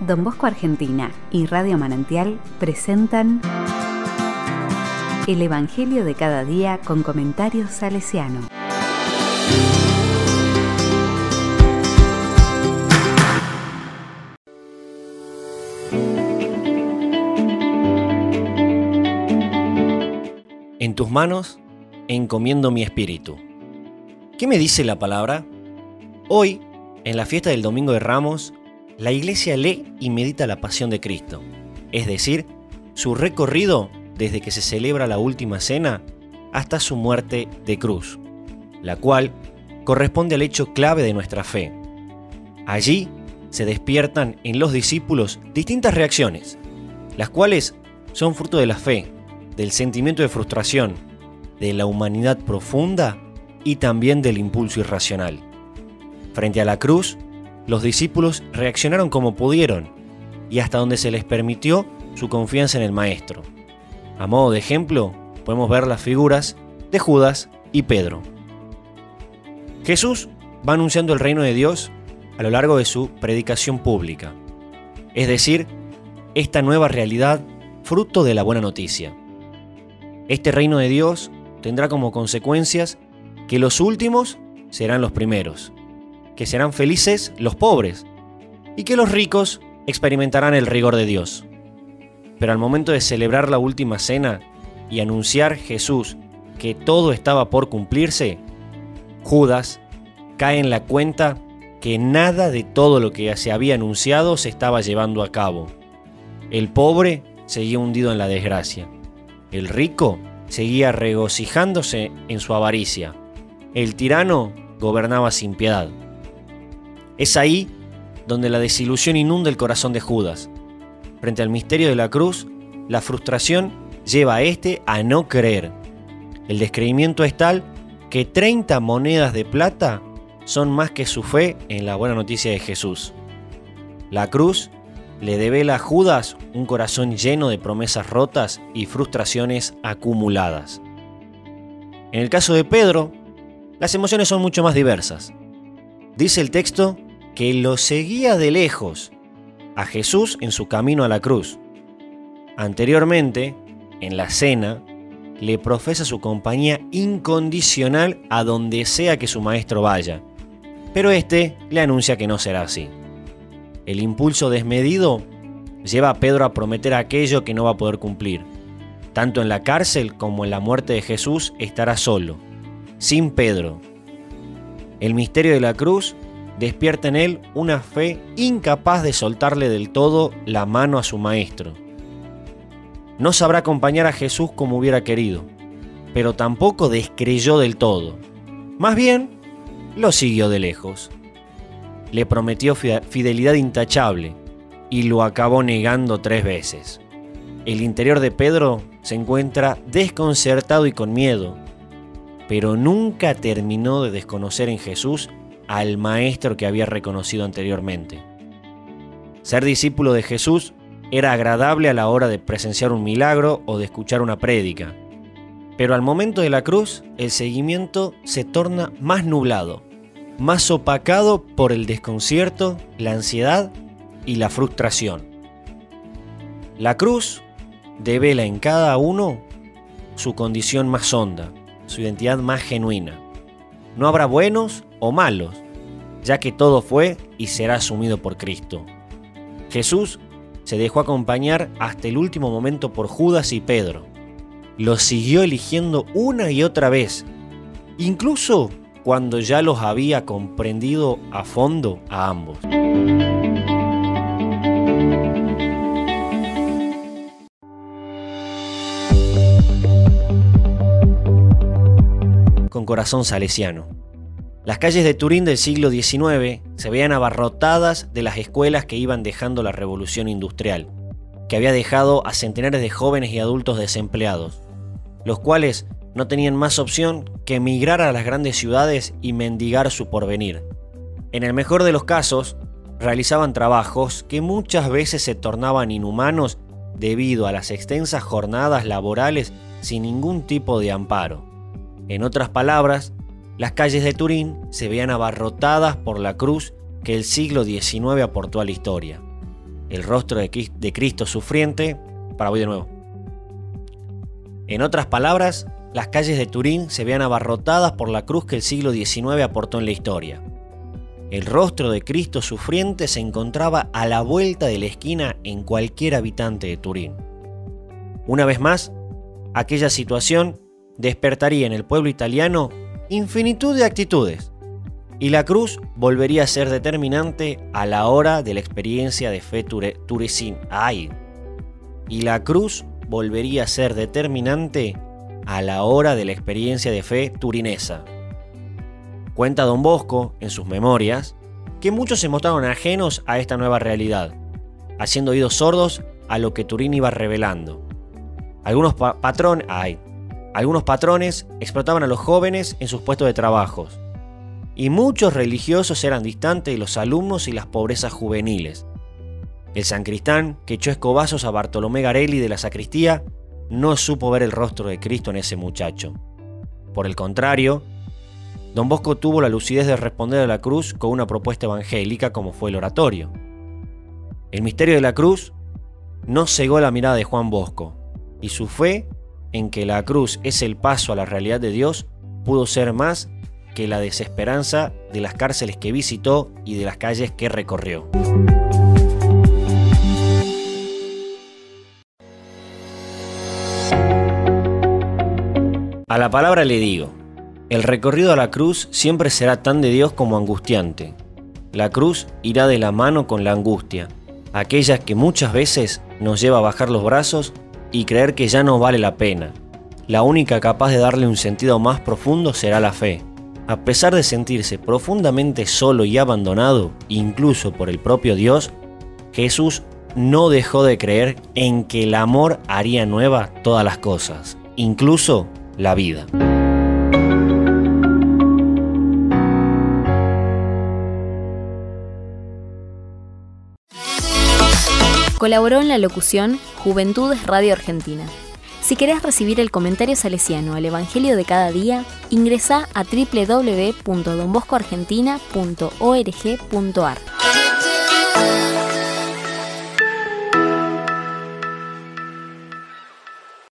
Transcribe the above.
Don Bosco Argentina y Radio Manantial presentan El Evangelio de cada día con comentarios salesiano. En tus manos encomiendo mi espíritu. ¿Qué me dice la palabra? Hoy, en la fiesta del Domingo de Ramos, la iglesia lee y medita la pasión de Cristo, es decir, su recorrido desde que se celebra la última cena hasta su muerte de cruz, la cual corresponde al hecho clave de nuestra fe. Allí se despiertan en los discípulos distintas reacciones, las cuales son fruto de la fe, del sentimiento de frustración, de la humanidad profunda y también del impulso irracional. Frente a la cruz, los discípulos reaccionaron como pudieron y hasta donde se les permitió su confianza en el Maestro. A modo de ejemplo, podemos ver las figuras de Judas y Pedro. Jesús va anunciando el reino de Dios a lo largo de su predicación pública, es decir, esta nueva realidad fruto de la buena noticia. Este reino de Dios tendrá como consecuencias que los últimos serán los primeros que serán felices los pobres y que los ricos experimentarán el rigor de Dios. Pero al momento de celebrar la última cena y anunciar Jesús que todo estaba por cumplirse, Judas cae en la cuenta que nada de todo lo que se había anunciado se estaba llevando a cabo. El pobre seguía hundido en la desgracia. El rico seguía regocijándose en su avaricia. El tirano gobernaba sin piedad. Es ahí donde la desilusión inunda el corazón de Judas. Frente al misterio de la cruz, la frustración lleva a este a no creer. El descreimiento es tal que 30 monedas de plata son más que su fe en la buena noticia de Jesús. La cruz le devela a Judas un corazón lleno de promesas rotas y frustraciones acumuladas. En el caso de Pedro, las emociones son mucho más diversas. Dice el texto que lo seguía de lejos a Jesús en su camino a la cruz. Anteriormente, en la cena, le profesa su compañía incondicional a donde sea que su maestro vaya, pero este le anuncia que no será así. El impulso desmedido lleva a Pedro a prometer aquello que no va a poder cumplir. Tanto en la cárcel como en la muerte de Jesús estará solo, sin Pedro. El misterio de la cruz despierta en él una fe incapaz de soltarle del todo la mano a su maestro. No sabrá acompañar a Jesús como hubiera querido, pero tampoco descreyó del todo. Más bien, lo siguió de lejos. Le prometió fidelidad intachable y lo acabó negando tres veces. El interior de Pedro se encuentra desconcertado y con miedo, pero nunca terminó de desconocer en Jesús al maestro que había reconocido anteriormente. Ser discípulo de Jesús era agradable a la hora de presenciar un milagro o de escuchar una prédica, pero al momento de la cruz el seguimiento se torna más nublado, más opacado por el desconcierto, la ansiedad y la frustración. La cruz devela en cada uno su condición más honda, su identidad más genuina. No habrá buenos o malos, ya que todo fue y será asumido por Cristo. Jesús se dejó acompañar hasta el último momento por Judas y Pedro. Los siguió eligiendo una y otra vez, incluso cuando ya los había comprendido a fondo a ambos. Con corazón salesiano. Las calles de Turín del siglo XIX se veían abarrotadas de las escuelas que iban dejando la revolución industrial, que había dejado a centenares de jóvenes y adultos desempleados, los cuales no tenían más opción que emigrar a las grandes ciudades y mendigar su porvenir. En el mejor de los casos, realizaban trabajos que muchas veces se tornaban inhumanos debido a las extensas jornadas laborales sin ningún tipo de amparo. En otras palabras, las calles de Turín se veían abarrotadas por la cruz que el siglo XIX aportó a la historia. el rostro de Cristo sufriente, para voy de nuevo. En otras palabras, las calles de Turín se vean abarrotadas por la cruz que el siglo XIX aportó en la historia. El rostro de Cristo sufriente se encontraba a la vuelta de la esquina en cualquier habitante de Turín. Una vez más, aquella situación despertaría en el pueblo italiano infinitud de actitudes, y la cruz volvería a ser determinante a la hora de la experiencia de fe turecín. ¡Ay! Y la cruz volvería a ser determinante a la hora de la experiencia de fe turinesa. Cuenta don Bosco, en sus memorias, que muchos se mostraron ajenos a esta nueva realidad, haciendo oídos sordos a lo que Turín iba revelando. Algunos, algunos patrones explotaban a los jóvenes en sus puestos de trabajos, y muchos religiosos eran distantes de los alumnos y las pobrezas juveniles. El sancristán que echó escobazos a Bartolomé Garelli de la sacristía no supo ver el rostro de Cristo en ese muchacho. Por el contrario, don Bosco tuvo la lucidez de responder a la cruz con una propuesta evangélica como fue el oratorio. El misterio de la cruz no cegó la mirada de Juan Bosco, y su fe en que la cruz es el paso a la realidad de Dios pudo ser más que la desesperanza de las cárceles que visitó y de las calles que recorrió. A la palabra le digo, el recorrido a la cruz siempre será tan de Dios como angustiante. La cruz irá de la mano con la angustia, aquella que muchas veces nos lleva a bajar los brazos y creer que ya no vale la pena. La única capaz de darle un sentido más profundo será la fe, a pesar de sentirse profundamente solo y abandonado, incluso por el propio Dios, Jesús no dejó de creer en que el amor haría nueva todas las cosas, incluso la vida. Colaboró en la locución Juventudes Radio Argentina. Si querés recibir el comentario salesiano al Evangelio de cada día, ingresa a www.donboscoargentina.org.ar.